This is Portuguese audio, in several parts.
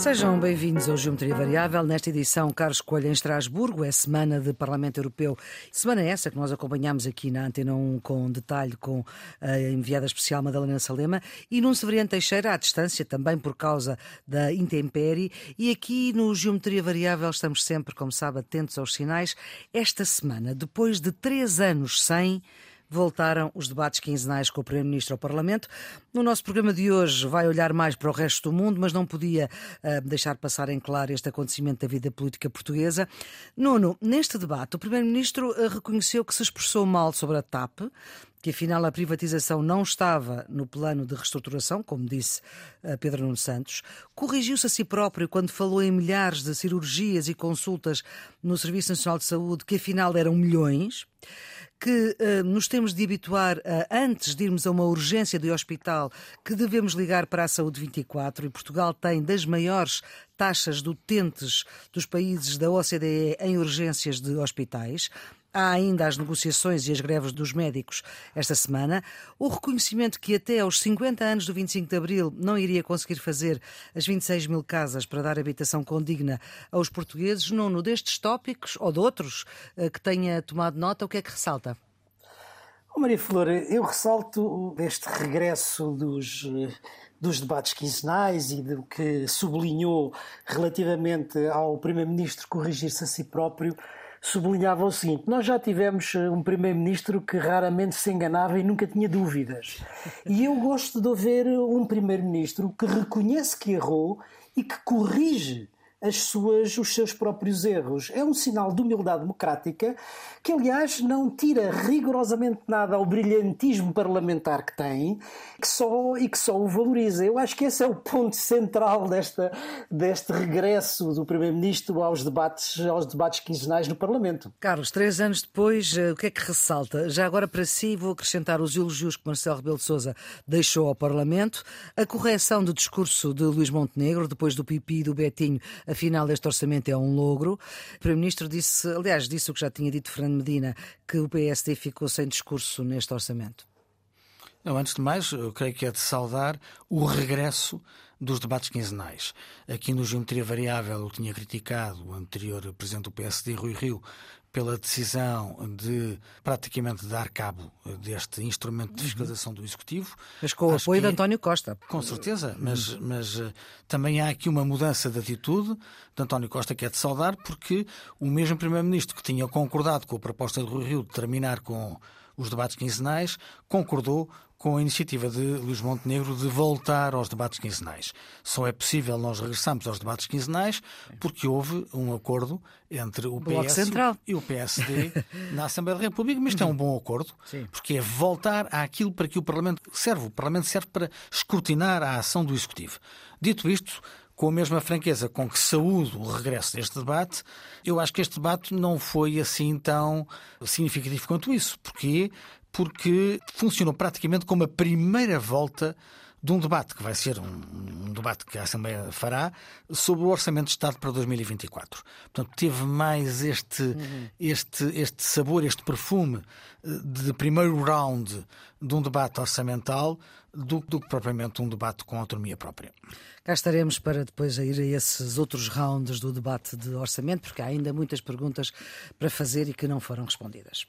Sejam bem-vindos ao Geometria Variável. Nesta edição, Carlos Coelho em Estrasburgo, é semana de Parlamento Europeu. Semana essa que nós acompanhamos aqui na Antena 1 com detalhe com a enviada especial Madalena Salema e num Severiano Teixeira à distância, também por causa da intempérie. E aqui no Geometria Variável estamos sempre, como sabe, atentos aos sinais. Esta semana, depois de três anos sem voltaram os debates quinzenais com o Primeiro-Ministro ao Parlamento. No nosso programa de hoje vai olhar mais para o resto do mundo, mas não podia uh, deixar passar em claro este acontecimento da vida política portuguesa. Nuno, neste debate, o Primeiro-Ministro uh, reconheceu que se expressou mal sobre a TAP, que afinal a privatização não estava no plano de reestruturação, como disse uh, Pedro Nuno Santos, corrigiu-se a si próprio quando falou em milhares de cirurgias e consultas no Serviço Nacional de Saúde, que afinal eram milhões que uh, nos temos de habituar a, antes de irmos a uma urgência de hospital, que devemos ligar para a Saúde 24 e Portugal tem das maiores taxas de utentes dos países da OCDE em urgências de hospitais. Há ainda as negociações e as greves dos médicos esta semana. O reconhecimento que até aos 50 anos do 25 de Abril não iria conseguir fazer as 26 mil casas para dar habitação condigna aos portugueses. Nuno, destes tópicos ou de outros eh, que tenha tomado nota, o que é que ressalta? Oh, Maria Flor, eu ressalto este regresso dos, dos debates quinzenais e do que sublinhou relativamente ao Primeiro-Ministro corrigir-se a si próprio sublinhava o seguinte: nós já tivemos eh, um primeiro-ministro que raramente se enganava e nunca tinha dúvidas. E eu gosto de ver um primeiro-ministro que reconhece que errou e que corrige as suas, os seus próprios erros. É um sinal de humildade democrática que, aliás, não tira rigorosamente nada ao brilhantismo parlamentar que tem que só, e que só o valoriza. Eu acho que esse é o ponto central desta, deste regresso do Primeiro-Ministro aos debates, aos debates quinzenais no Parlamento. Carlos, três anos depois, eh, o que é que ressalta? Já agora para si vou acrescentar os elogios que Marcelo Rebelo de Sousa deixou ao Parlamento, a correção do discurso de Luís Montenegro, depois do Pipi e do Betinho, afinal este orçamento é um logro. O Primeiro-Ministro disse, aliás, disse o que já tinha dito Fernando Medina, que o PSD ficou sem discurso neste orçamento. Não, antes de mais, eu creio que é de saudar o regresso dos debates quinzenais. Aqui no Geometria Variável eu tinha criticado o anterior presidente do PSD, Rui Rio, pela decisão de praticamente dar cabo deste instrumento de fiscalização do Executivo. Mas com o Acho apoio que, de António Costa. Com certeza, mas, mas uh, também há aqui uma mudança de atitude de António Costa que é de saudar, porque o mesmo Primeiro-Ministro que tinha concordado com a proposta de Rui Rio de terminar com os debates quinzenais, concordou com a iniciativa de Luís Montenegro de voltar aos debates quinzenais. Só é possível nós regressarmos aos debates quinzenais porque houve um acordo entre o PS Central. e o PSD na Assembleia da República, mas isto é um bom acordo, Sim. porque é voltar àquilo para que o Parlamento serve. O Parlamento serve para escrutinar a ação do Executivo. Dito isto, com a mesma franqueza com que saúdo o regresso deste debate, eu acho que este debate não foi assim tão significativo quanto isso. Porquê? Porque funcionou praticamente como a primeira volta de um debate, que vai ser um, um, debate que a Assembleia fará, sobre o Orçamento de Estado para 2024. Portanto, teve mais este, uhum. este, este sabor, este perfume eh, de primeiro round de um debate orçamental do, do que propriamente um debate com autonomia própria. Cá estaremos para depois ir a esses outros rounds do debate de orçamento, porque há ainda muitas perguntas para fazer e que não foram respondidas.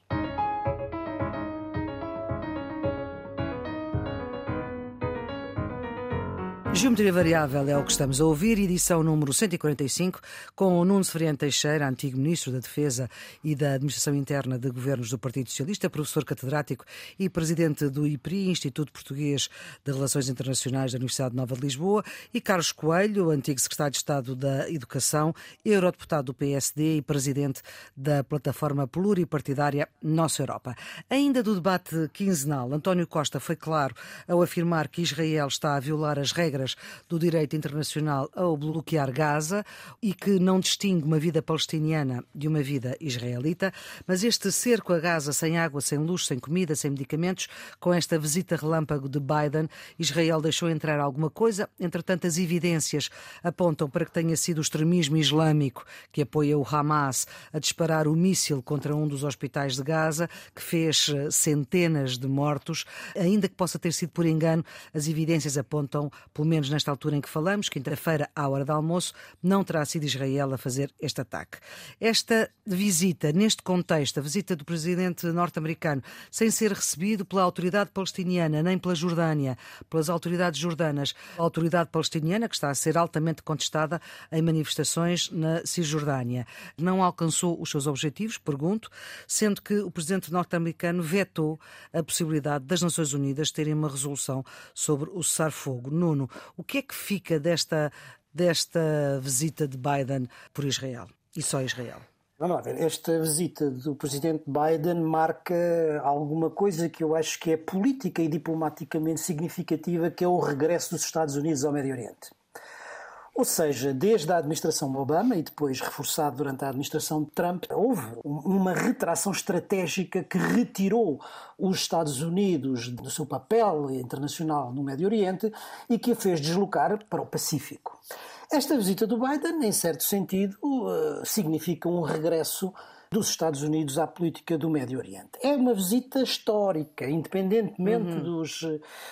Geometria Variável é o que estamos a ouvir, edição número 145, com o Nuno Severiano Teixeira, antigo Ministro da Defesa e da Administração Interna de Governos do Partido Socialista, professor catedrático e presidente do IPRI, Instituto Português de Relações Internacionais da Universidade Nova de Lisboa, e Carlos Coelho, antigo Secretário de Estado da Educação, eurodeputado do PSD e presidente da plataforma pluripartidária Nossa Europa. Ainda do debate quinzenal, António Costa foi claro ao afirmar que Israel está a violar as regras regras do direito internacional ao bloquear Gaza e que não distingue uma vida palestiniana de uma vida israelita, mas este cerco a Gaza sem água, sem luz, sem comida, sem medicamentos, com esta visita relâmpago de Biden, Israel deixou entrar alguma coisa. Entretanto, as evidências apontam para que tenha sido o extremismo islâmico que apoia o Hamas a disparar o míssil contra um dos hospitais de Gaza, que fez eh, centenas de mortos. Ainda que possa ter sido por engano, as evidências apontam, pelo menos nesta altura em que falamos, quinta-feira, à hora do almoço, não terá sido Israel a fazer este ataque. Esta visita, neste contexto, a visita do presidente norte-americano, sem ser recebido pela autoridade palestiniana, nem pela Jordânia, pelas autoridades jordanas, a autoridade palestiniana, que está a ser altamente contestada em manifestações na Cisjordânia, não alcançou os seus objetivos, pergunto, sendo que o presidente norte-americano vetou a possibilidade das Nações Unidas terem uma resolução sobre o cessar-fogo. Nuno, o que é que fica desta, desta visita de Biden por Israel? E só Israel? Vamos lá ver, esta visita do presidente Biden marca alguma coisa que eu acho que é política e diplomaticamente significativa, que é o regresso dos Estados Unidos ao Médio Oriente. Ou seja, desde a administração Obama e depois reforçado durante a administração Trump, houve uma retração estratégica que retirou os Estados Unidos do seu papel internacional no Médio Oriente e que a fez deslocar para o Pacífico. Esta visita do Biden, em certo sentido, eh, significa um regresso dos Estados Unidos à política do Médio Oriente. É uma visita histórica, independentemente uhum. dos,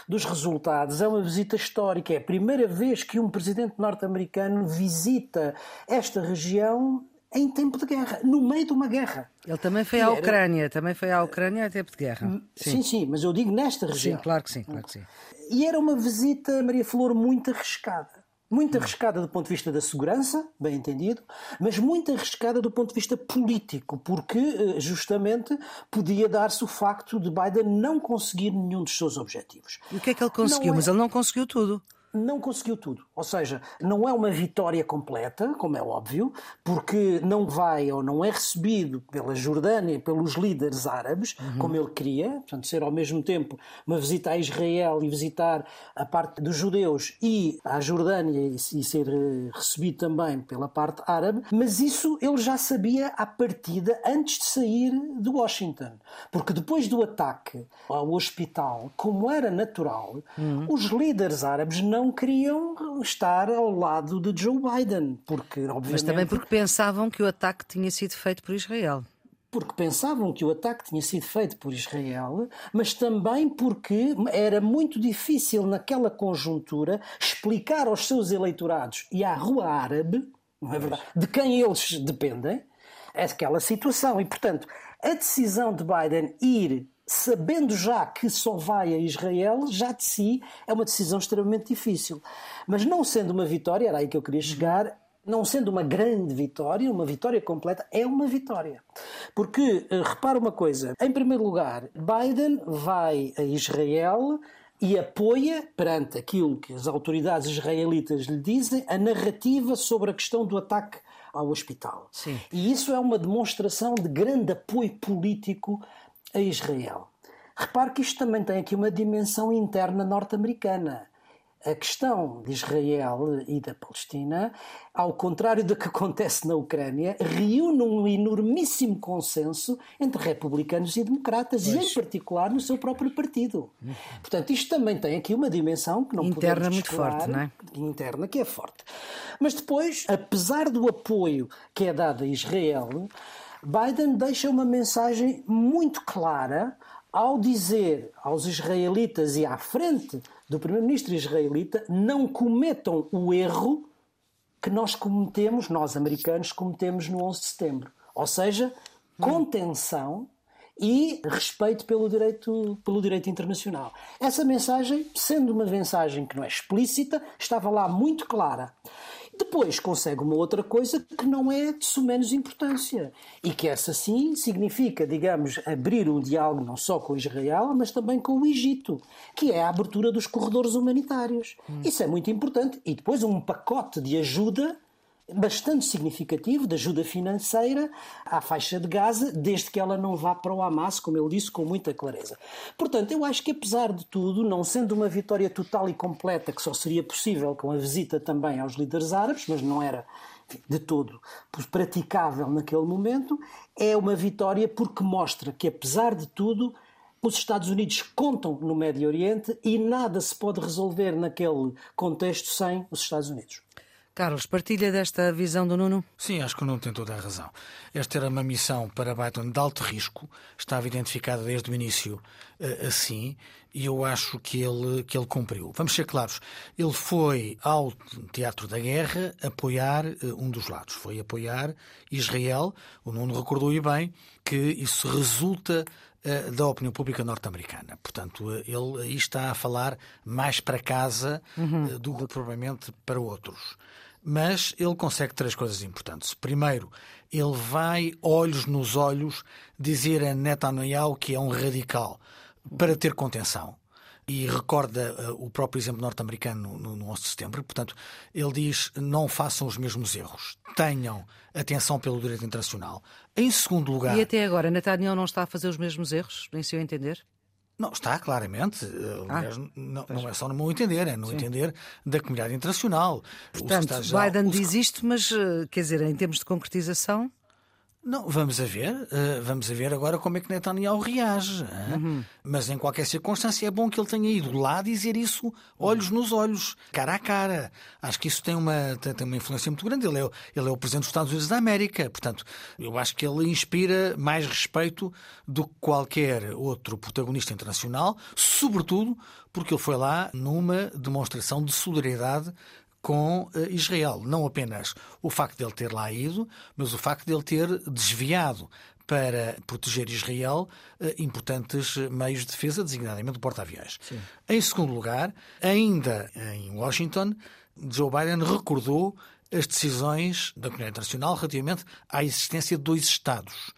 dos resultados, é uma visita histórica. É a primeira vez que um presidente norte-americano visita esta região em tempo de guerra, no meio de uma guerra. Ele também foi à Ucrânia, também foi à Ucrânia em tempo de guerra. Sim. sim, sim, mas eu digo nesta região. Sim, claro que sim, claro que sim. E era uma visita, Maria Flor, muito arriscada muito arriscada do ponto de vista da segurança, bem entendido, mas muito arriscada do ponto de vista político, porque eh, justamente podia dar-se o facto de Biden não conseguir nenhum dos seus objetivos. E o que é que ele conseguiu? É... Mas ele não conseguiu tudo não conseguiu tudo. Ou seja, não é uma vitória completa, como é óbvio, porque não vai ou não é recebido pela Jordânia, pelos líderes árabes, uhum. como ele queria, portanto, ser ao mesmo tempo uma visita a Israel e visitar a parte dos judeus e a Jordânia e ser eh, recebido também pela parte árabe, mas isso ele já sabia à partida antes de sair de Washington. Porque depois do ataque ao hospital, como era natural, uhum. os líderes árabes não queriam estar ao lado de Joe Biden, porque obviamente... Mas também porque pensavam que o ataque tinha sido feito por Israel porque pensavam que o ataque tinha sido feito por Israel, mas também porque era muito difícil naquela conjuntura explicar aos seus eleitorados e à rua árabe, não é verdade, de quem eles dependem, aquela situação. E, portanto, a decisão de Biden ir sabendo já que só vai a Israel, já de si é uma decisão extremamente difícil. Mas não sendo uma vitória, era aí que eu queria chegar, não sendo uma grande vitória, uma vitória completa, é uma vitória. Porque, eh, repara uma coisa, em primeiro lugar, Biden vai a Israel e apoia, perante aquilo que as autoridades israelitas lhe dizem, a narrativa sobre a questão do ataque ao hospital. Sim. E isso é uma demonstração de grande apoio político a Israel. Repare que isto também tem aqui uma dimensão interna norte-americana. A questão de Israel e da Palestina, ao contrário do que acontece na Ucrânia, reúne um enormíssimo consenso entre republicanos e democratas, pois. e em particular no seu próprio partido. Portanto, isto também tem aqui uma dimensão que não interna muito forte, não é? Interna que é forte. Mas depois, apesar do apoio que é dado a Israel, Biden deixa uma mensagem muito clara ao dizer aos israelitas e à frente do primeiro-ministro israelita não cometam o erro que nós cometemos, nós americanos cometemos no 11 de setembro. Ou seja, contenção e respeito pelo direito, pelo direito internacional. Essa mensagem, sendo uma mensagem que não é explícita, estava lá muito clara. Depois consegue uma outra coisa que não é de sumenos importância e que essa sim significa, digamos, abrir um diálogo não só com Israel, mas também com o Egito, que é a abertura dos corredores humanitários. Hum. Isso é muito importante. E depois um pacote de ajuda bastante significativo de ajuda financeira à faixa de Gaza, desde que ela não vá para o Hamas, como ele disse com muita clareza. Portanto, eu acho que apesar de tudo, não sendo uma vitória total e completa, que só seria possível com a visita também aos líderes árabes, mas não era de todo praticável naquele momento, é uma vitória porque mostra que, apesar de tudo, os Estados Unidos contam no Médio Oriente e nada se pode resolver naquele contexto sem os Estados Unidos. Carlos, partilha desta visão do Nuno? Sim, acho que o Nuno tem toda a razão. Esta era uma missão para Biden de alto risco, estava identificada desde o início uh, assim, e eu acho que ele, que ele cumpriu. Vamos ser claros, ele foi ao Teatro da Guerra apoiar uh, um dos lados, foi apoiar Israel. O Nuno recordou e bem que isso resulta uh, da opinião pública norte-americana. Portanto, ele aí está a falar mais para casa uhum. do que provavelmente para outros. Mas ele consegue três coisas importantes. Primeiro, ele vai, olhos nos olhos, dizer a Netanyahu que é um radical para ter contenção. E recorda uh, o próprio exemplo norte-americano no, no 11 de setembro. Portanto, ele diz: não façam os mesmos erros. Tenham atenção pelo direito internacional. Em segundo lugar. E até agora, Netanyahu não está a fazer os mesmos erros, em seu entender? Não, está claramente. Eh, aliás, ah, não, não, é só no meu entender, é no Sim. entender da comunidade internacional. Portanto, Biden diz isto, mas, eh, quer dizer, em termos de concretização. Não, vamos a ver, uh, vamos a ver agora como é que Netanyahu reage. Uhum. Mas em qualquer circunstância é bom que ele tenha ido lá dizer isso olhos nos olhos, cara a cara. Acho que isso tem uma, tem uma influência muito grande. Ele é, ele é o presidente dos Estados Unidos da América, portanto, eu acho que ele inspira mais respeito do que qualquer outro protagonista internacional, sobretudo porque ele foi lá numa demonstração de solidariedade com eh, Israel. Não apenas o facto de ele ter lá ido, mas o facto de ele ter desviado para proteger Israel eh, importantes meios de defesa, designadamente o porta-aviões. Em segundo lugar, ainda em Washington, Joe Biden recordou as decisões da comunidade internacional relativamente à existência de dois Estados.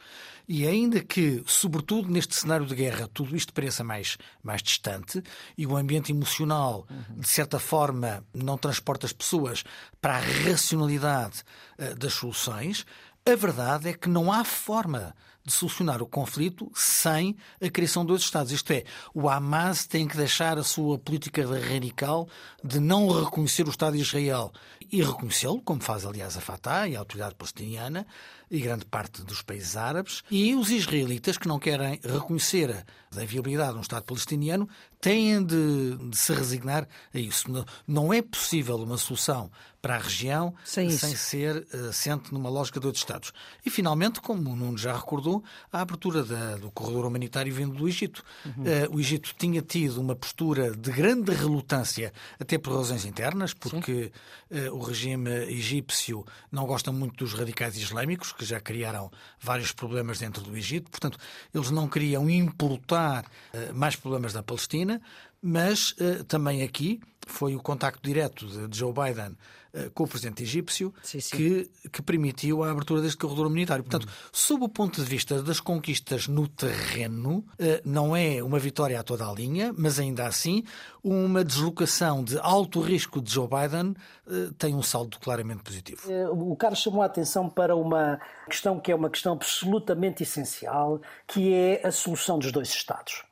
E ainda que, sobretudo neste cenário de guerra, tudo isto pareça mais, mais distante e o ambiente emocional, de certa forma, não transporta as pessoas para a racionalidade uh, das soluções, a verdade é que não há forma de solucionar o conflito sem a criação de dois Estados. Isto é, o Hamas tem que deixar a sua política radical de não reconhecer o Estado de Israel e reconhecê-lo, como faz aliás a Fatah e a autoridade palestiniana e grande parte dos países árabes, e os israelitas que não querem reconhecer a viabilidade de um Estado palestiniano têm de, de se resignar a isso. Não é possível uma solução para a região sem, sem ser assente uh, numa lógica de outros Estados. E, finalmente, como o Nuno já recordou, a abertura da, do corredor humanitário vindo do Egito. Uhum. Uh, o Egito tinha tido uma postura de grande relutância, até por razões internas, porque uh, o regime egípcio não gosta muito dos radicais islâmicos, que já criaram vários problemas dentro do Egito. Portanto, eles não queriam importar mais problemas da Palestina, mas também aqui foi o contacto direto de Joe Biden eh, com o presidente egípcio sim, sim. Que, que permitiu a abertura deste corredor humanitário. Portanto, hum. sob o ponto de vista das conquistas no terreno, eh, não é uma vitória a toda a linha, mas ainda assim uma deslocação de alto risco de Joe Biden eh, tem um saldo claramente positivo. O Carlos chamou a atenção para uma questão que é uma questão absolutamente essencial, que é a solução dos dois Estados.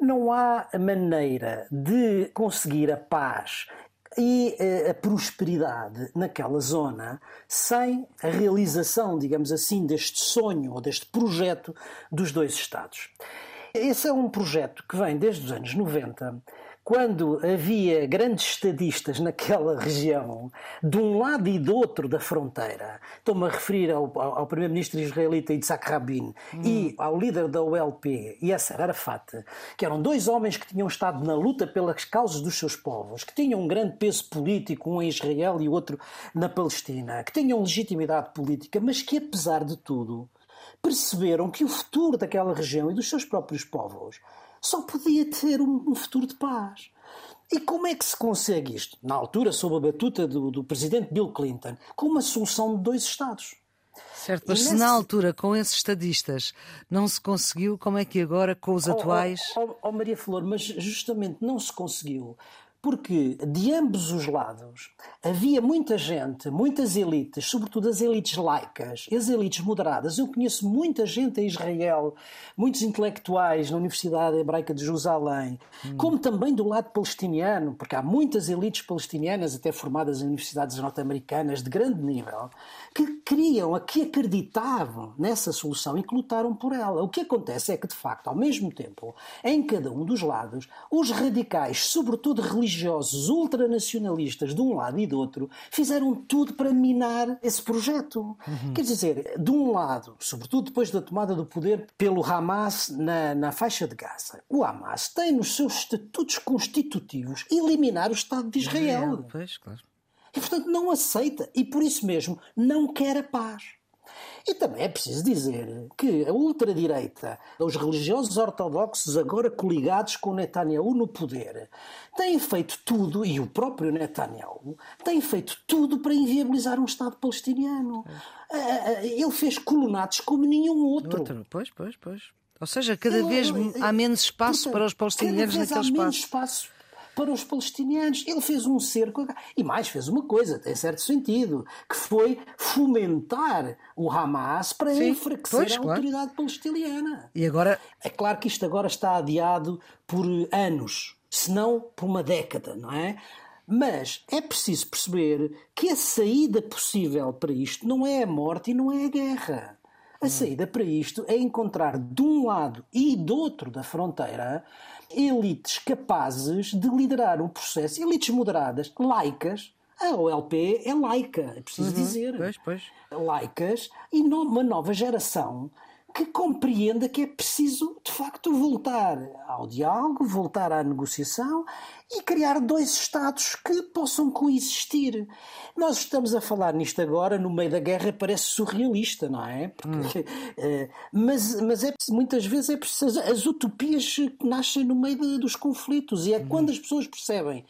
Não há maneira de conseguir a paz e eh, a prosperidade naquela zona sem a realização, digamos assim, deste sonho ou deste projeto dos dois Estados. Esse é um projeto que vem desde os anos 90 quando havia grandes estadistas naquela região, de um lado e do outro da fronteira, estou-me a referir ao, ao, ao primeiro-ministro israelita Yitzhak Rabin hum. e ao líder da OLP, Yasser Arafat, que eram dois homens que tinham estado na luta pelas causas dos seus povos, que tinham um grande peso político, um em Israel e outro na Palestina, que tinham legitimidade política, mas que apesar de tudo perceberam que o futuro daquela região e dos seus próprios povos só podia ter um, um futuro de paz. E como é que se consegue isto? Na altura, sob a batuta do, do presidente Bill Clinton, com uma solução de dois Estados. Certo, mas se na altura, com esses estadistas, não se conseguiu, como é que agora, com os atuais. Oh, oh, oh, Maria Flor, mas justamente não se conseguiu porque de ambos os lados havia muita gente, muitas elites, sobretudo as elites laicas, as elites moderadas. Eu conheço muita gente em Israel, muitos intelectuais na Universidade Hebraica de Jerusalém, hum. como também do lado palestiniano, porque há muitas elites palestinianas, até formadas em universidades norte-americanas de grande nível, que queriam, que acreditavam nessa solução e que lutaram por ela. O que acontece é que, de facto, ao mesmo tempo, em cada um dos lados, os radicais, sobretudo religiosos, religiosos ultranacionalistas de um lado e do outro fizeram tudo para minar esse projeto. Uhum. Quer dizer, de um lado, sobretudo depois da tomada do poder pelo Hamas na, na faixa de Gaza, o Hamas tem nos seus estatutos constitutivos eliminar o Estado de Israel. Pois, claro. E, portanto, não aceita e, por isso mesmo, não quer a paz. E também é preciso dizer que a ultradireita, os religiosos ortodoxos agora coligados com Netanyahu no poder, têm feito tudo, e o próprio Netanyahu, tem feito tudo para inviabilizar um Estado palestiniano. É. Ele fez colonatos como nenhum outro. outro. Pois, pois, pois. Ou seja, cada ele, vez ele, há menos espaço portanto, para os palestinianos naquele espaço. Para os palestinianos. Ele fez um cerco e mais fez uma coisa, tem certo sentido, que foi fomentar o Hamas para Sim, enfraquecer pois, a claro. autoridade palestiniana. E agora é claro que isto agora está adiado por anos, se não por uma década, não é? Mas é preciso perceber que a saída possível para isto não é a morte e não é a guerra. A hum. saída para isto é encontrar de um lado e do outro da fronteira elites capazes de liderar um processo, elites moderadas, laicas. A OLP é laica, é preciso uhum, dizer. Pois, pois. Laicas e uma nova geração que compreenda que é preciso, de facto, voltar ao diálogo, voltar à negociação e criar dois Estados que possam coexistir. Nós estamos a falar nisto agora, no meio da guerra, parece surrealista, não é? Porque, hum. uh, mas mas é, muitas vezes é preciso. As utopias nascem no meio de, dos conflitos e é hum. quando as pessoas percebem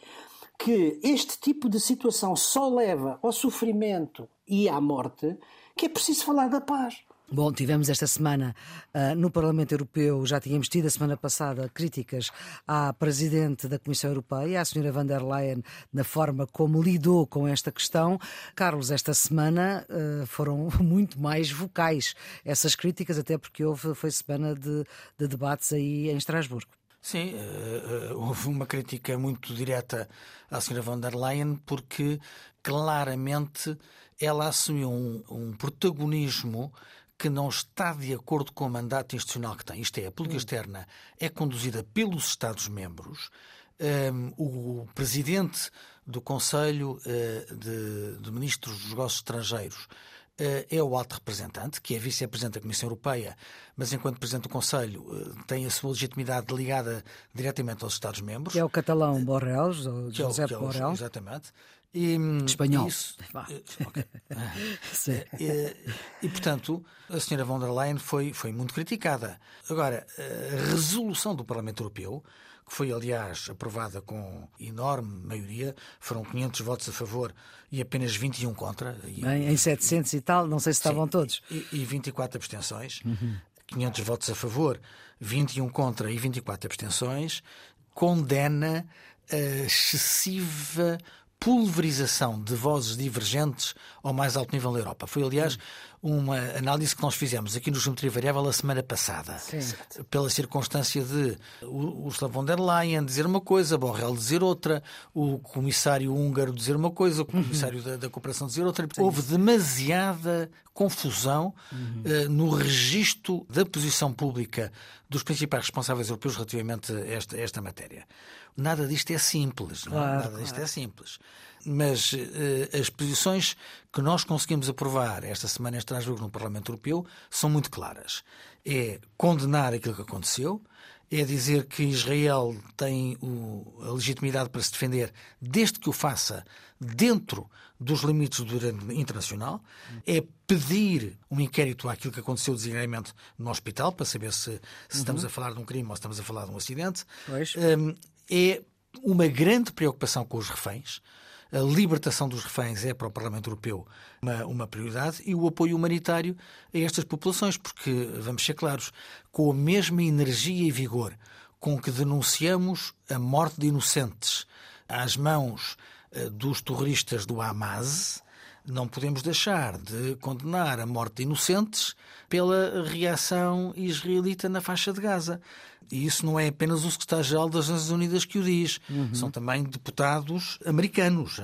que este tipo de situação só leva ao sofrimento e à morte que é preciso falar da paz. Bom, tivemos esta semana uh, no Parlamento Europeu, já tínhamos tido a semana passada críticas à Presidente da Comissão Europeia, a Sra. van der Leyen, na forma como lidou com esta questão. Carlos, esta semana uh, foram muito mais vocais essas críticas, até porque houve, foi semana de, de debates aí em Estrasburgo. Sim, uh, houve uma crítica muito direta à Sra. von der Leyen, porque claramente ela assumiu um, um protagonismo que não está de acordo com o mandato institucional que tem. Isto é, a política externa é conduzida pelos Estados-membros. Um, o presidente do Conselho uh, de, de, Ministros dos Negócios Estrangeiros uh, é o alto representante, que é vice-presidente da Comissão Europeia, mas enquanto presidente do Conselho uh, tem a sua legitimidade ligada diretamente aos Estados-membros. Que é o catalão Borrell, José é, é Borrell. Exatamente. E, Espanhol. Isso, okay. e, e, portanto, a senhora von der Leyen foi, foi muito criticada. Agora, a resolução do Parlamento Europeu, que foi, aliás, aprovada com enorme maioria, foram 500 votos a favor e apenas 21 contra. E, Bem, em 700 e tal, não sei se estavam sim, todos. E, e 24 abstenções. Uhum. 500 votos a favor, 21 contra e 24 abstenções, condena a excessiva pulverização de vozes divergentes ao mais alto nível da Europa. Foi, aliás, uma análise que nós fizemos aqui no Geometria Variável a semana passada. Sim. Pela circunstância de o Ursula von der Leyen dizer uma coisa, Borrell dizer outra, o comissário húngaro dizer uma coisa, o comissário uhum. da, da, cooperação dizer outra. Sim. Houve demasiada confusão uhum. uh, no registro da posição pública dos principais responsáveis europeus relativamente a esta, a esta matéria. Nada disto é simples, é? claro, nada disto é simples. Mas uh, as posições que nós conseguimos aprovar esta semana em Estrasburgo no Parlamento Europeu são muito claras. É condenar aquilo que aconteceu, é dizer que Israel tem o, a legitimidade para se defender desde que o faça dentro dos limites do direito internacional, é pedir um inquérito àquilo que aconteceu designadamente no hospital, para saber se, se uhum. estamos a falar de um crime ou se estamos a falar de um acidente. Um, é uma grande preocupação com os reféns. A libertação dos reféns é para o Parlamento Europeu uma, uma, prioridade e o apoio humanitário a estas populações, porque, vamos ser claros, com a mesma energia e vigor com que denunciamos a morte de inocentes às mãos uh, dos terroristas do Hamas, não podemos deixar de condenar a morte de inocentes pela reação israelita na faixa de Gaza. E isso não é apenas o secretário-geral das Nações Unidas que o diz, uhum. são também deputados americanos.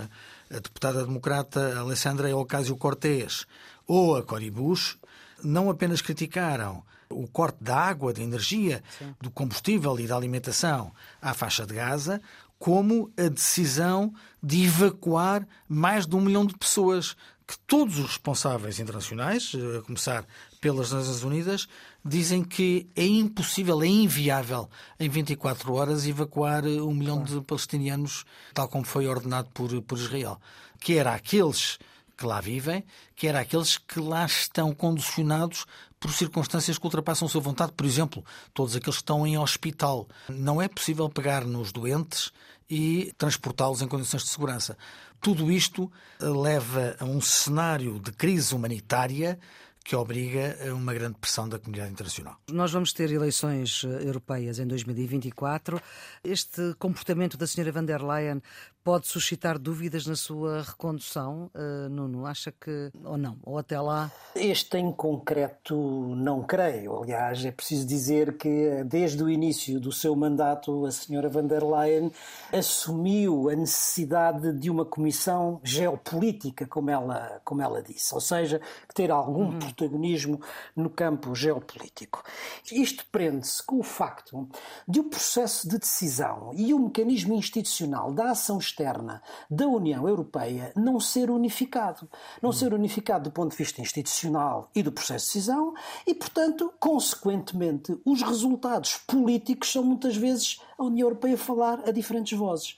A deputada democrata Alessandra Ocasio-Cortez ou a Cory Bush não apenas criticaram o corte da água, da energia, Sim. do combustível e da alimentação à faixa de Gaza, como a decisão de evacuar mais de um milhão de pessoas que todos os responsáveis internacionais, eh, a começar pelas Nações Unidas, dizem que é impossível, é inviável em 24 horas evacuar um milhão de palestinianos, tal como foi ordenado por, por Israel. Que era aqueles que lá vivem, que era aqueles que lá estão condicionados por circunstâncias que ultrapassam a sua vontade. Por exemplo, todos aqueles que estão em hospital. Não é possível pegar nos doentes e transportá-los em condições de segurança. Tudo isto leva a um cenário de crise humanitária que obriga a uma grande pressão da comunidade internacional. Nós vamos ter eleições eh, europeias em 2024. Este comportamento da senhora van der Leyen pode suscitar dúvidas na sua recondução, uh, Nuno? Acha que, ou não? Ou até lá? Este em concreto não creio. Aliás, é preciso dizer que desde o início do seu mandato, a senhora van der Leyen assumiu a necessidade de uma comissão geopolítica, como ela, como ela disse, ou seja, ter algum uhum. protagonismo no campo geopolítico. Isto prende-se com o facto de o processo de decisão e o mecanismo institucional da ação externa da União Europeia não ser unificado. Não ser unificado do ponto de vista institucional e do processo de decisão e, portanto, consequentemente, os resultados políticos são muitas vezes a União Europeia falar a diferentes vozes.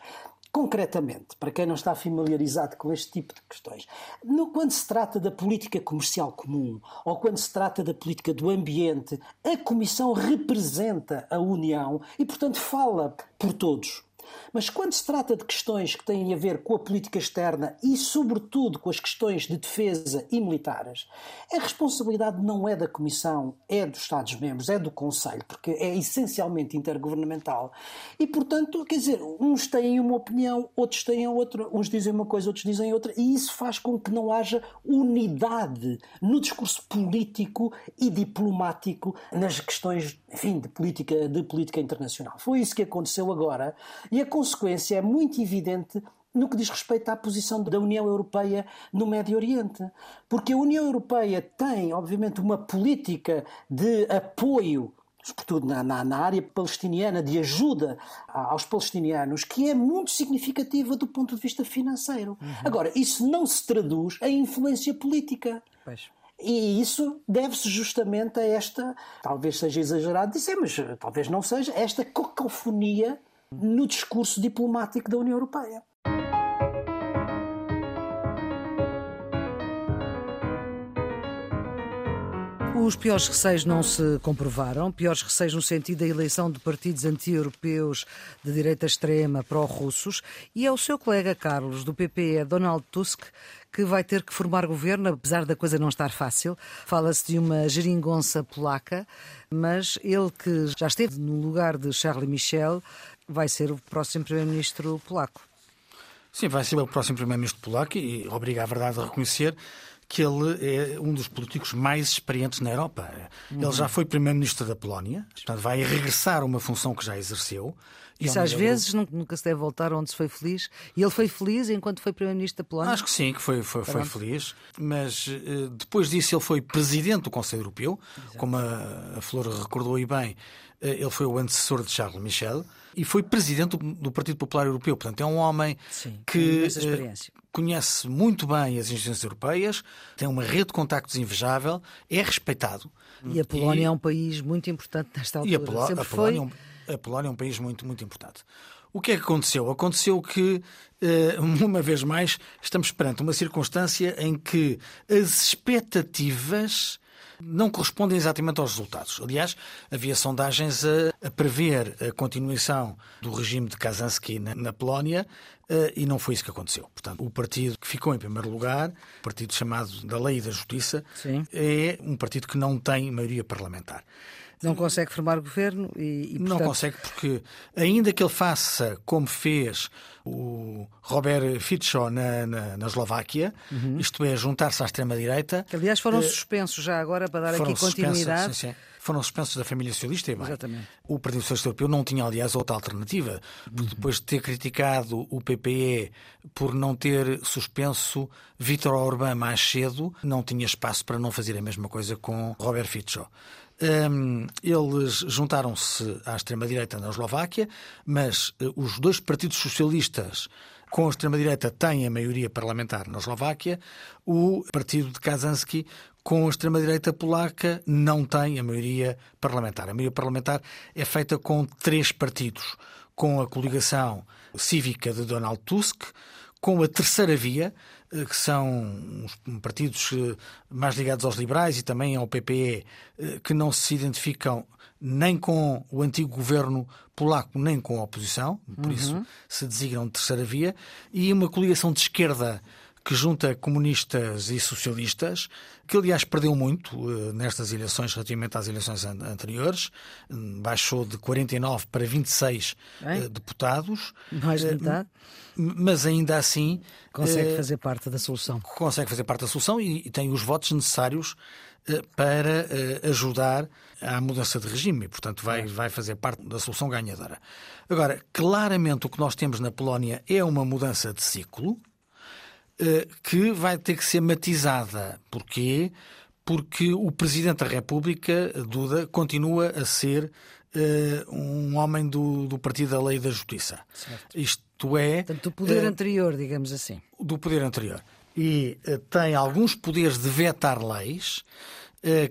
Concretamente, para quem não está familiarizado com este tipo de questões, no, quando se trata da política comercial comum ou quando se trata da política do ambiente, a Comissão representa a União e, portanto, fala por todos. Mas quando se trata de questões que têm a ver com a política externa e, sobretudo, com as questões de defesa e militares, a responsabilidade não é da Comissão, é dos Estados-membros, é do Conselho, porque é essencialmente intergovernamental. E, portanto, quer dizer, uns têm uma opinião, outros têm outra, uns dizem uma coisa, outros dizem outra, e isso faz com que não haja unidade no discurso político e diplomático nas questões, enfim, de política, de política internacional. Foi isso que aconteceu agora e a consequência é muito evidente no que diz respeito à posição da União Europeia no Médio Oriente. Porque a União Europeia tem, obviamente, uma política de apoio sobretudo na, na, na, área palestiniana, de ajuda aos palestinianos, que é muito significativa do ponto de vista financeiro. Uhum. Agora, isso não se traduz em influência política. Pois. E isso deve-se justamente a esta, talvez seja exagerado dizer, mas talvez não seja, esta cacofonia no discurso diplomático da União Europeia. Os piores receios não se comprovaram, piores receios no sentido da eleição de partidos anti-europeus de direita extrema pró-russos, e é o seu colega Carlos, do PPE, Donald Tusk, que vai ter que formar governo, apesar da coisa não estar fácil. Fala-se de uma geringonça polaca, mas ele que já esteve no lugar de Charles Michel vai ser o próximo primeiro-ministro polaco. Sim, vai ser o próximo primeiro-ministro polaco e obriga a verdade a reconhecer que ele é um dos políticos mais experientes na Europa. Uhum. Ele já foi primeiro-ministro da Polónia, portanto vai regressar a uma função que já exerceu. Isso às vezes nunca se deve voltar onde se foi feliz. E ele foi feliz enquanto foi primeiro-ministro da Polónia? Acho que sim, que foi, foi, foi feliz. Mas uh, depois disso ele foi presidente do Conselho Europeu, Exato. como a, a Flor recordou aí bem. Uh, ele foi o antecessor de Charles Michel e foi presidente do Partido Popular Europeu. Portanto, é um homem Sim, que uh, conhece muito bem as instituições europeias, tem uma rede de contactos invejável, é respeitado. E a Polónia e... é um país muito importante nesta altura. E a, Polo... a Polónia, foi... É um... a Polónia é um país muito, muito importante. O que é que aconteceu? Aconteceu que, eh, uma vez mais, estamos perante uma circunstância em que as expectativas não correspondem exatamente aos resultados. Aliás, havia sondagens a, prever a continuação do regime de Kazansky na, Polónia uh, e não foi isso que aconteceu. Portanto, o partido que ficou em primeiro lugar, o partido chamado da Lei e da Justiça, Sim. é um partido que não tem maioria parlamentar. Não consegue formar governo e, e portanto... Não consegue porque, ainda que ele faça como fez o Robert Fico na, na, na Eslováquia, uhum. isto é, juntar-se à extrema-direita... Aliás, foram uh, suspensos já agora, para dar aqui continuidade. Sim, sim. Foram suspensos da família socialista e bem. Exatamente. O Partido Socialista Europeu não tinha, aliás, outra alternativa. Uhum. depois de ter criticado o PPE por não ter suspenso Vítor Orbán mais cedo, não tinha espaço para não fazer a mesma coisa com Robert Fico. Um, eles juntaram-se à extrema-direita na Eslováquia, mas uh, os dois partidos socialistas com a extrema-direita têm a maioria parlamentar na Eslováquia, o partido de Kazansky com a extrema-direita polaca não tem a maioria parlamentar. A maioria parlamentar é feita com três partidos, com a coligação cívica de Donald Tusk, com a terceira via, que são partidos eh, mais ligados aos liberais e também ao PPE, eh, que não se identificam nem com o antigo governo polaco, nem com a oposição, por uhum. isso se designam de terceira via, e uma coligação de esquerda que junta comunistas e socialistas, que aliás perdeu muito uh, nestas eleições relativamente às eleições an anteriores, baixou de 49 para 26 uh, deputados. Mais de metade. Mas ainda assim. Consegue fazer parte da solução. Consegue fazer parte da solução e, tem os votos necessários para ajudar à mudança de regime e, portanto, vai, vai fazer parte da solução ganhadora. Agora, claramente o que nós temos na Polónia é uma mudança de ciclo, eh, que vai ter que ser matizada. Porquê? Porque o Presidente da República, Duda, continua a ser uh, um homem do, do Partido da Lei e da Justiça. Certo. Isto é. Portanto, do poder uh, anterior, digamos assim. Do poder anterior. E uh, tem alguns poderes de vetar leis,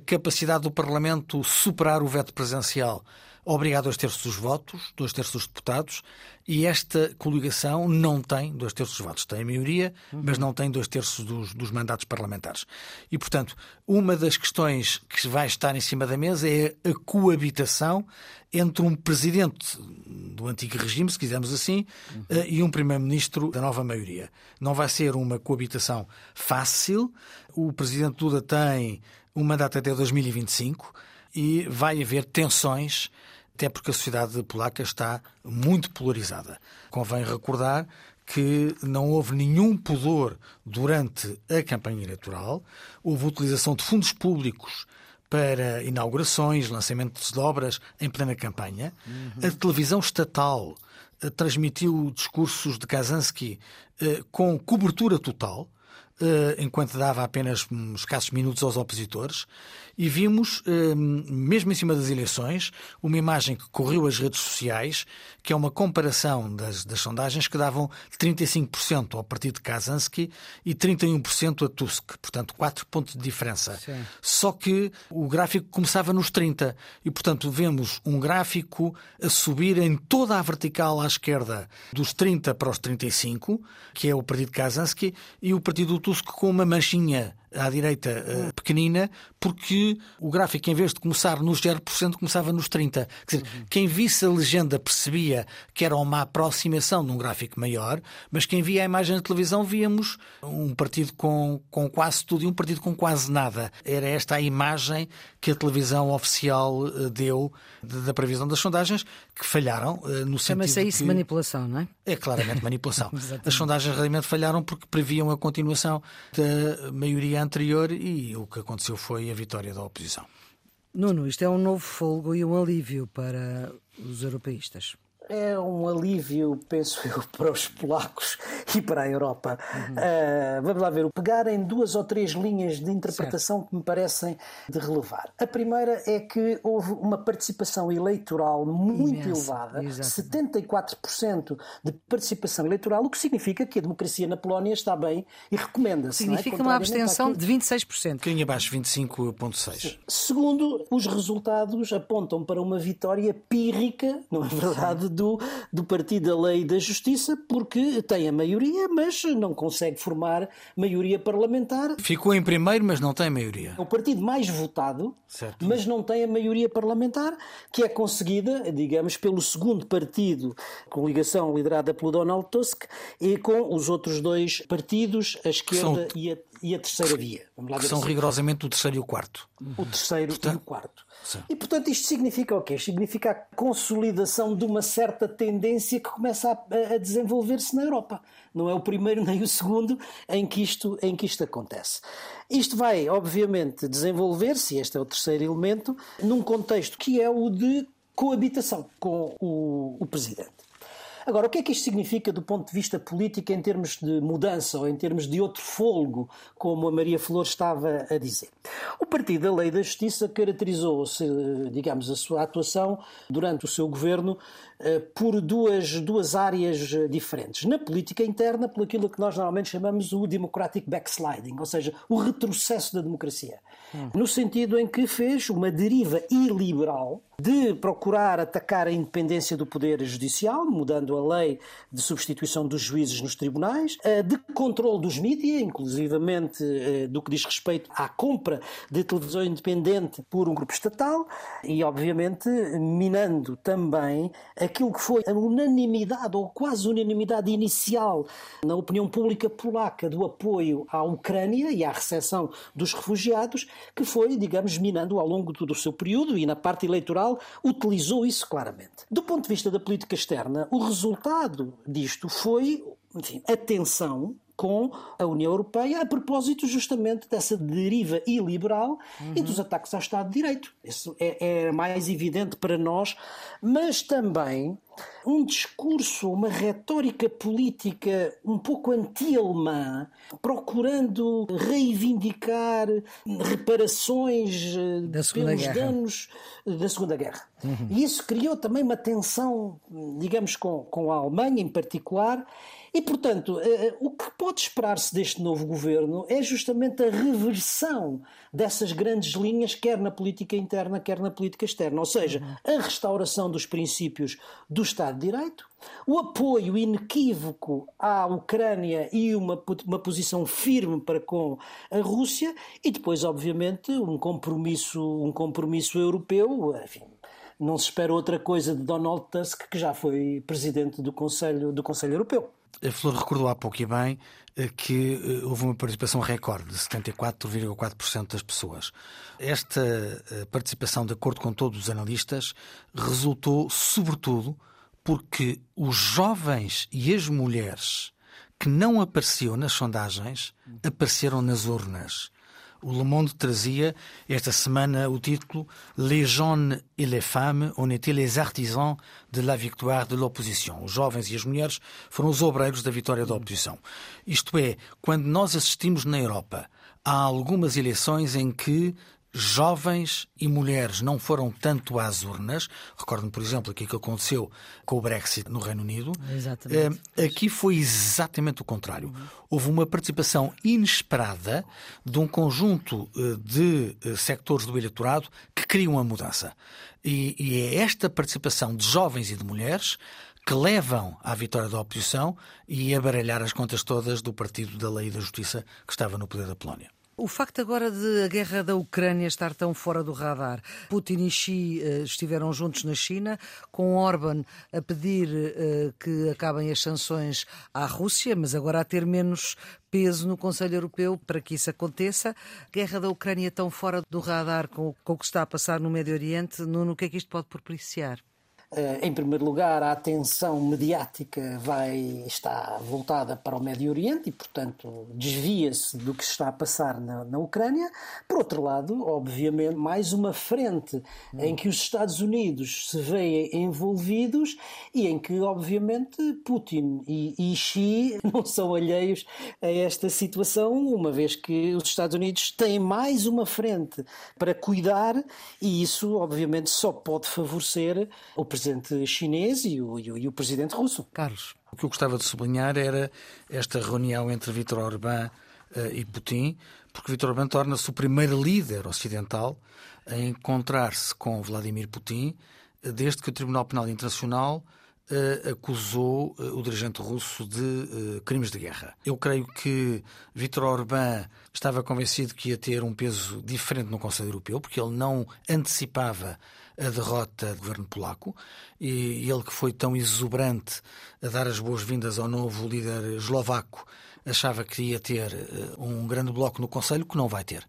capacidade do Parlamento superar o veto presencial obrigar dois terços dos votos, dois terços dos deputados, e esta coligação não tem dois terços dos votos. Tem a maioria, mas não tem dois terços dos, dos, mandatos parlamentares. E, portanto, uma das questões que vai estar em cima da mesa é a coabitação entre um presidente do antigo regime, se quisermos assim, uhum. e um primeiro-ministro da nova maioria. Não vai ser uma coabitação fácil. O presidente Duda tem um mandato até 2025 e vai haver tensões até porque a sociedade polaca está muito polarizada. Convém recordar que não houve nenhum pudor durante a campanha eleitoral, houve utilização de fundos públicos para inaugurações, lançamentos de obras em plena campanha. Uhum. A televisão estatal eh, transmitiu discursos de Kazansky eh, com cobertura total. Eh, enquanto dava apenas escassos minutos aos opositores, e vimos, eh, mesmo em cima das eleições, uma imagem que correu as redes sociais, que é uma comparação das, das sondagens que davam 35% ao partido de Kazansky e 31% a Tusk, portanto, 4 pontos de diferença. Sim. Só que o gráfico começava nos 30 e, portanto, vemos um gráfico a subir em toda a vertical à esquerda dos 30 para os 35, que é o partido de Kazansky, e o partido do Tusk com uma manchinha à direita uh, pequenina, porque o gráfico, em vez de começar nos 0%, começava nos 30%. Quer dizer, uhum. quem visse a legenda percebia que era uma aproximação de um gráfico maior, mas quem via a imagem na televisão víamos um partido com, com quase tudo e um partido com quase nada. Era esta a imagem que a televisão oficial uh, deu de, da previsão das sondagens, que falharam uh, no sentido. Chama-se isso que... manipulação, não é? É claramente manipulação. As sondagens realmente falharam porque previam a continuação da maioria anterior e o que aconteceu foi a vitória da oposição. Nuno, isto é um novo folgo e um alívio para os europeístas é um alívio, penso eu, para os polacos e para a Europa. Uhum. Uh, vamos lá ver, pegar em duas ou três linhas de interpretação certo. que me parecem de relevar. A primeira é que houve uma participação eleitoral muito Imenso. elevada, Exatamente. 74% de participação eleitoral, o que significa que a democracia na Polónia está bem e recomenda-se. É? Significa é? uma abstenção de 26%. Quem abaixo 25,6%. Segundo, os resultados apontam para uma vitória pírrica, não é verdade, do, do Partido da Lei e da Justiça, porque tem a maioria, mas não consegue formar maioria parlamentar. Ficou em primeiro, mas não tem maioria. É o partido mais votado, certo. mas não tem a maioria parlamentar, que é conseguida, digamos, pelo segundo partido, coligação liderada pelo Donald Tusk, e com os outros dois partidos, a esquerda São... e a e a terceira via. Que são assim. rigorosamente o terceiro e o quarto. O terceiro portanto, e o quarto. E portanto isto significa o quê? Significa a consolidação de uma certa tendência que começa a, a desenvolver-se na Europa. Não é o primeiro nem o segundo em que isto, em que isto acontece. Isto vai, obviamente, desenvolver-se, este é o terceiro elemento, num contexto que é o de coabitação com o, o Presidente. Agora, o que é que isto significa do ponto de vista político em termos de mudança ou em termos de outro folgo, como a Maria Flor estava a dizer? O Partido da Lei da Justiça caracterizou-se, digamos, a sua atuação durante o seu governo eh, por duas, duas áreas diferentes. Na política interna, por aquilo que nós normalmente chamamos o democratic backsliding, ou seja, o retrocesso da democracia. Hum. No sentido em que fez uma deriva iliberal de procurar atacar a independência do Poder Judicial, mudando a lei de substituição dos juízes nos tribunais, eh, de controle dos mídias, inclusivamente eh, do que diz respeito à compra de televisão independente por um grupo estatal e, obviamente, minando também aquilo que foi a unanimidade ou quase unanimidade inicial na opinião pública polaca do apoio à Ucrânia e à recepção dos refugiados, que foi, digamos, minando ao longo do seu período e na parte eleitoral utilizou isso claramente. Do ponto de vista da política externa, o resultado disto foi enfim, a tensão com a União Europeia a propósito justamente dessa deriva iliberal uhum. e dos ataques ao Estado de Direito. Isso é, é mais evidente para nós, mas também um discurso, uma retórica política um pouco anti-alemã, procurando reivindicar reparações eh, pelos Guerra. danos da Segunda Guerra. Uhum. E isso criou também uma tensão, digamos, com, com a Alemanha em particular, e, portanto, eh, eh, o que pode esperar-se deste novo governo é justamente a reversão dessas grandes linhas, quer na política interna, quer na política externa. Ou seja, a restauração dos princípios do Estado de Direito, o apoio inequívoco à Ucrânia e uma, uma posição firme para com a Rússia e depois, obviamente, um compromisso, um compromisso europeu, enfim, não se espera outra coisa de Donald Tusk, que já foi presidente do Conselho, do Conselho Europeu. A Flor recordou há pouco e bem eh, que eh, houve uma participação recorde de 74,4% das pessoas. Esta eh, participação, de acordo com todos os analistas, resultou sobretudo porque os jovens e as mulheres que não apareciam nas sondagens apareceram nas urnas. O Le Monde trazia esta semana o título Les jeunes et les femmes ont été les artisans de la victoire de l'opposition. Os jovens e as mulheres foram os obreiros da vitória da oposição. Isto é, quando nós assistimos na Europa a algumas eleições em que jovens e mulheres não foram tanto às urnas. Recordo-me, por exemplo, aquilo que aconteceu com o Brexit no Reino Unido. Exatamente. Eh, aqui foi exatamente o contrário. Houve uma participação inesperada de um conjunto eh, de eh, sectores do eleitorado que criam a mudança. E, e é esta participação de jovens e de mulheres que levam à vitória da oposição e a baralhar as contas todas do Partido da Lei e da Justiça que estava no poder da Polónia. O facto agora de a guerra da Ucrânia estar tão fora do radar, Putin e Xi uh, estiveram juntos na China, com Orban a pedir uh, que acabem as sanções à Rússia, mas agora a ter menos peso no Conselho Europeu para que isso aconteça. Guerra da Ucrânia tão fora do radar com, o que está a passar no Médio Oriente, no que é que isto pode propiciar? Eh, em primeiro lugar, a atenção mediática vai estar voltada para o Médio Oriente e, portanto, desvia-se do que está a passar na, na, Ucrânia. Por outro lado, obviamente, mais uma frente em que os Estados Unidos se veem envolvidos e em que, obviamente, Putin e, e Xi não são alheios a esta situação, uma vez que os Estados Unidos têm mais uma frente para cuidar e isso, obviamente, só pode favorecer o presidente presidente chinês e o, e o, e o presidente russo. Carlos. O que eu gostava de sublinhar era esta reunião entre Vítor Orbán uh, e Putin, porque Vítor Orbán torna-se o primeiro líder ocidental a encontrar-se com Vladimir Putin uh, desde que o Tribunal Penal Internacional uh, acusou o dirigente russo de crimes de guerra. Eu creio que Vítor Orbán estava convencido que ia ter um peso diferente no Conselho Europeu, porque ele não antecipava a derrota do governo polaco e ele que foi tão exuberante a dar as boas-vindas ao novo líder eslovaco achava que ia ter eh, um grande bloco no Conselho, que não vai ter.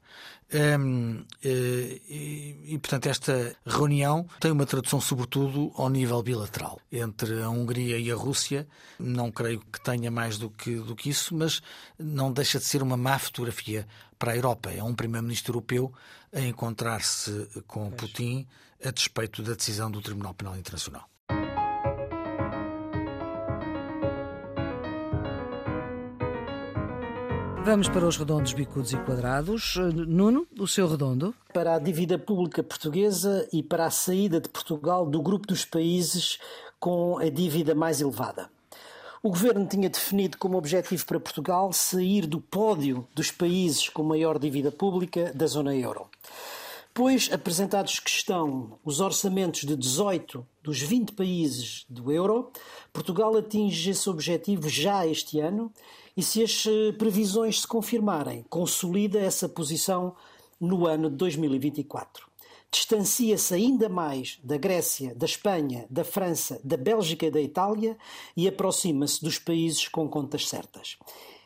Um, eh, e, e, portanto, esta reunião tem uma tradução, sobretudo, ao nível bilateral entre a Hungria e a Rússia. Não creio que tenha mais do que, do que isso, mas não deixa de ser uma má fotografia para a Europa. É um primeiro-ministro europeu a encontrar-se com Putin a despeito da decisão do Tribunal Penal Internacional. Vamos para os redondos, bicudos e quadrados. Eh, Nuno, o seu redondo. Para a dívida pública portuguesa e para a saída de Portugal do grupo dos países com a dívida mais elevada. O governo tinha definido como objetivo para Portugal sair do pódio dos países com maior dívida pública da zona euro. Pois, apresentados que estão os orçamentos de 18 dos 20 países do euro, Portugal atinge esse objetivo já este ano e, se as eh, previsões se confirmarem, consolida essa posição no ano de 2024 distancia-se ainda mais da Grécia, da Espanha, da França, da Bélgica e da Itália e aproxima-se dos países com contas certas.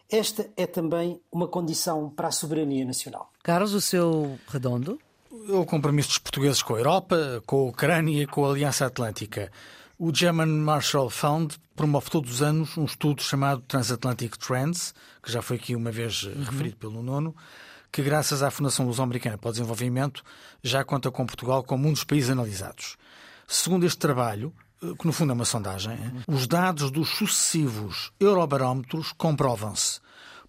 Esta é também uma condição para a soberania nacional. Carlos, o seu redondo? O compromisso dos portugueses com a Europa, com a Ucrânia e com a Aliança Atlântica. O German Marshall Fund promove todos os anos um estudo chamado Transatlantic Trends, que já foi aqui uma vez uhum. referido pelo nono, que, graças à Fundação Luso-Americana para o Desenvolvimento, já conta com Portugal como um dos países analisados. Segundo este trabalho, eh, que no fundo é uma sondagem, os dados dos sucessivos eurobarómetros comprovam-se.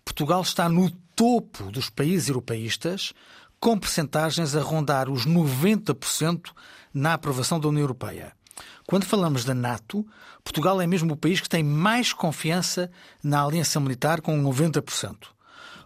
Portugal está no topo dos países europeístas, com percentagens a rondar os 90% na aprovação da União Europeia. Quando falamos da NATO, Portugal é mesmo o país que tem mais confiança na aliança militar, com 90%.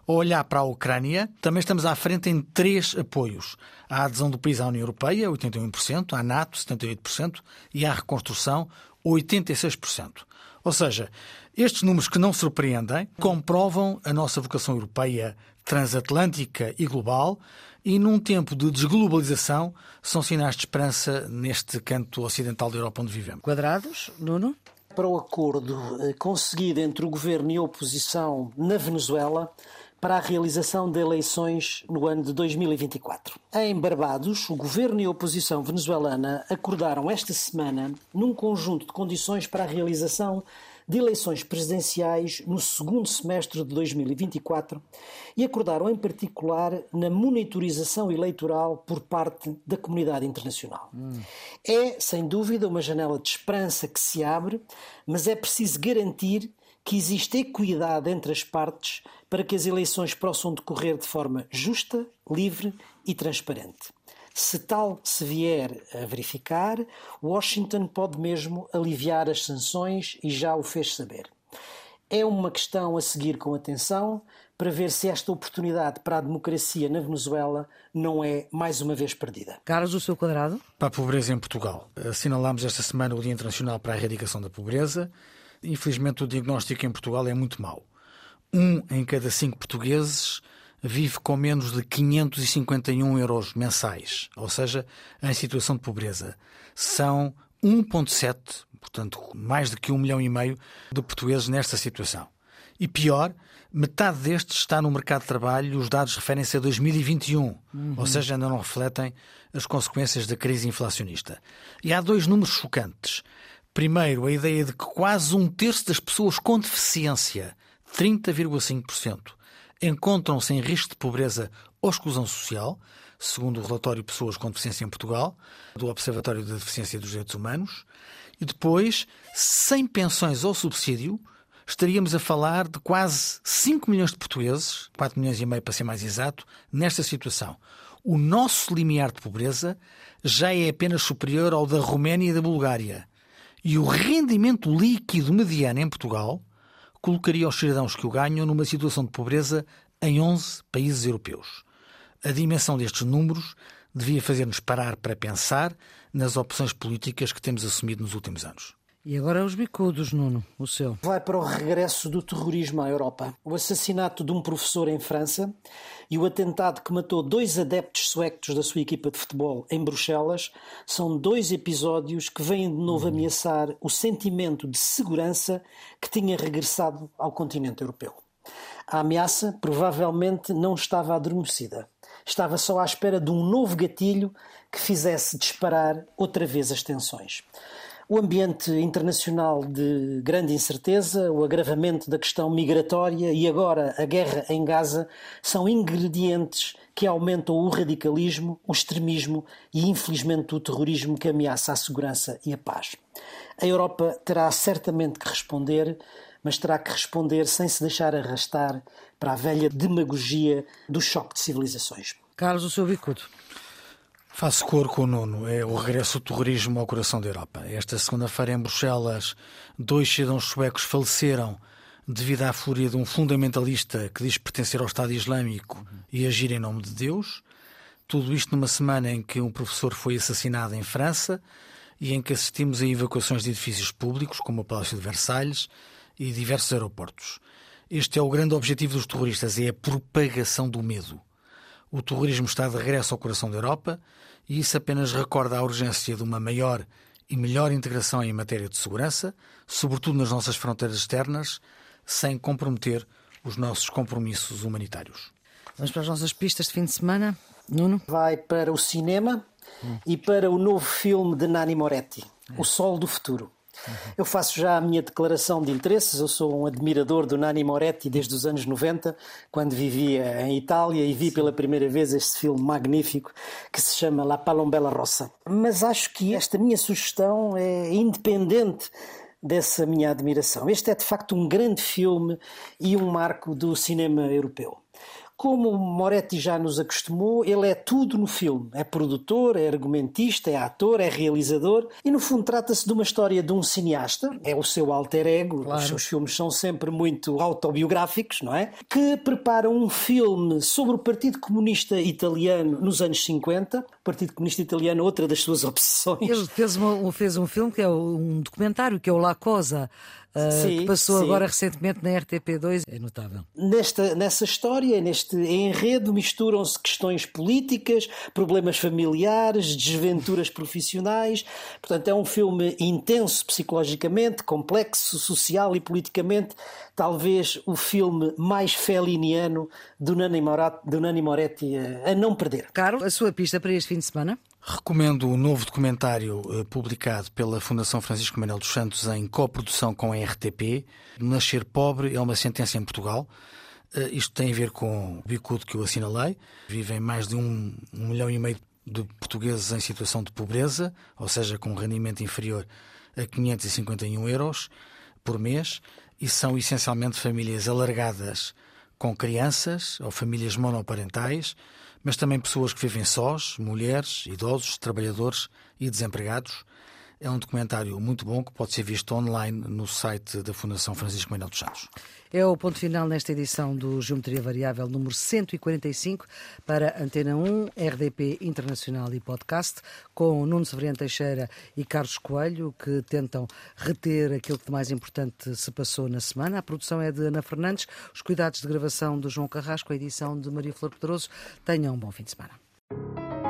Ao olhar para a Ucrânia, também estamos à frente em três apoios. A adesão do país à União Europeia, 81%, à NATO, 78%, e à reconstrução, 86%. Ou seja, estes números que não surpreendem comprovam a nossa vocação europeia transatlântica e global e, num tempo de desglobalização, são sinais de esperança neste canto ocidental da Europa onde vivemos. Quadrados, Nuno? Para o acordo eh, conseguido entre o governo e a oposição na Venezuela, para a realização de eleições no ano de 2024. Em Barbados, o governo e a oposição venezuelana acordaram esta semana num conjunto de condições para a realização de eleições presidenciais no segundo semestre de 2024 e acordaram em particular na monitorização eleitoral por parte da comunidade internacional. Hum. É, sem dúvida, uma janela de esperança que se abre, mas é preciso garantir que existe equidade entre as partes para que as eleições possam decorrer de forma justa, livre e transparente. Se tal se vier a verificar, Washington pode mesmo aliviar as sanções e já o fez saber. É uma questão a seguir com atenção para ver se esta oportunidade para a democracia na Venezuela não é mais uma vez perdida. Carlos, o seu quadrado? Para a pobreza em Portugal. Assinalamos esta semana o Dia Internacional para a Erradicação da Pobreza infelizmente o diagnóstico em Portugal é muito mau. Um em cada cinco portugueses vive com menos de 551 euros mensais, ou seja, em situação de pobreza. São 1,7, portanto, mais do que um milhão e meio de portugueses nesta situação. E pior, metade destes está no mercado de trabalho e os dados referem-se a 2021, uhum. ou seja, ainda não refletem as consequências da crise inflacionista. E há dois números chocantes. Primeiro, a ideia de que quase um terço das pessoas com deficiência, 30,5%, encontram-se em risco de pobreza ou exclusão social, segundo o relatório Pessoas com Deficiência em Portugal, do Observatório da Deficiência dos Direitos Humanos. E depois, sem pensões ou subsídio, estaríamos a falar de quase 5 milhões de portugueses, 4 milhões e meio para ser mais exato, nesta situação. O nosso limiar de pobreza já é apenas superior ao da Roménia e da Bulgária. E o rendimento líquido mediano em Portugal colocaria os cidadãos que o ganham numa situação de pobreza em 11 países europeus. A dimensão destes números devia fazer-nos parar para pensar nas opções políticas que temos assumido nos últimos anos. E agora os bicudos, Nuno, o seu. Vai para o regresso do terrorismo à Europa. O assassinato de um professor em França e o atentado que matou dois adeptos suecos da sua equipa de futebol em Bruxelas são dois episódios que vêm de novo ameaçar o sentimento de segurança que tinha regressado ao continente europeu. A ameaça provavelmente não estava adormecida. Estava só à espera de um novo gatilho que fizesse disparar outra vez as tensões o ambiente internacional de grande incerteza, o agravamento da questão migratória e agora a guerra em Gaza são ingredientes que aumentam o radicalismo, o extremismo e, infelizmente, o terrorismo que ameaça a segurança e a paz. A Europa terá certamente que responder, mas terá que responder sem se deixar arrastar para a velha demagogia do choque de civilizações. Carlos, o seu bicudo. Faço cor com o nono. É o regresso do terrorismo ao coração da Europa. Esta segunda-feira, em Bruxelas, dois cidadãos suecos faleceram devido à fúria de um fundamentalista que diz pertencer ao Estado Islâmico e agir em nome de Deus. Tudo isto numa semana em que um professor foi assassinado em França e em que assistimos a evacuações de edifícios públicos, como o Palácio de Versalhes e diversos aeroportos. Este é o grande objetivo dos terroristas, é a propagação do medo. O terrorismo está de regresso ao coração da Europa e isso apenas recorda a urgência de uma maior e melhor integração em matéria de segurança, sobretudo nas nossas fronteiras externas, sem comprometer os nossos compromissos humanitários. Vamos para as nossas pistas de fim de semana. Nuno? Vai para o cinema hum. e para o novo filme de Nani Moretti, é. O Sol do Futuro. Eu faço já a minha declaração de interesses. Eu sou um admirador do Nani Moretti desde os anos 90, quando vivia em Itália e vi pela primeira vez este filme magnífico que se chama La Palombella Rossa. Mas acho que esta minha sugestão é independente dessa minha admiração. Este é de facto um grande filme e um marco do cinema europeu. Como Moretti já nos acostumou, ele é tudo no filme. É produtor, é argumentista, é ator, é realizador e, no fundo, trata-se de uma história de um cineasta, é o seu alter ego, claro. os seus filmes são sempre muito autobiográficos, não é? Que prepara um filme sobre o Partido Comunista Italiano nos anos 50. O Partido Comunista Italiano, outra das suas obsessões. Ele fez, uma, fez um filme que é um documentário, que é o La Cosa sim, que passou sim. agora recentemente na RTP2. É notável. Nesta, nessa história, neste enredo, misturam-se questões políticas, problemas familiares, desventuras profissionais. Portanto, é um filme intenso psicologicamente, complexo, social e politicamente. Talvez o filme mais feliniano do Nani Moretti, do Nani Moretti a, a não perder. Carlos, a sua pista para este fim de semana? Recomendo o novo documentário uh, publicado pela Fundação Francisco Manuel dos Santos em coprodução com a RTP. Nascer pobre é uma sentença em Portugal. Uh, isto tem a ver com o bicudo que eu assinalei. Vivem mais de um, um milhão e meio de portugueses em situação de pobreza, ou seja, com um rendimento inferior a 551 euros por mês, e são essencialmente famílias alargadas com crianças ou famílias monoparentais mas também pessoas que vivem sós, mulheres, idosos, trabalhadores e desempregados. É um documentário muito bom que pode ser visto online no site da Fundação Francisco Manuel dos Santos. É o ponto final nesta edição do Geometria Variável número 145 para Antena 1, RDP Internacional e Podcast, com Nuno Severiano Teixeira e Carlos Coelho, que tentam reter aquilo que de mais importante se passou na semana. A produção é de Ana Fernandes, os cuidados de gravação do João Carrasco, a edição de Maria Flor Pedroso. Tenham um bom fim de semana.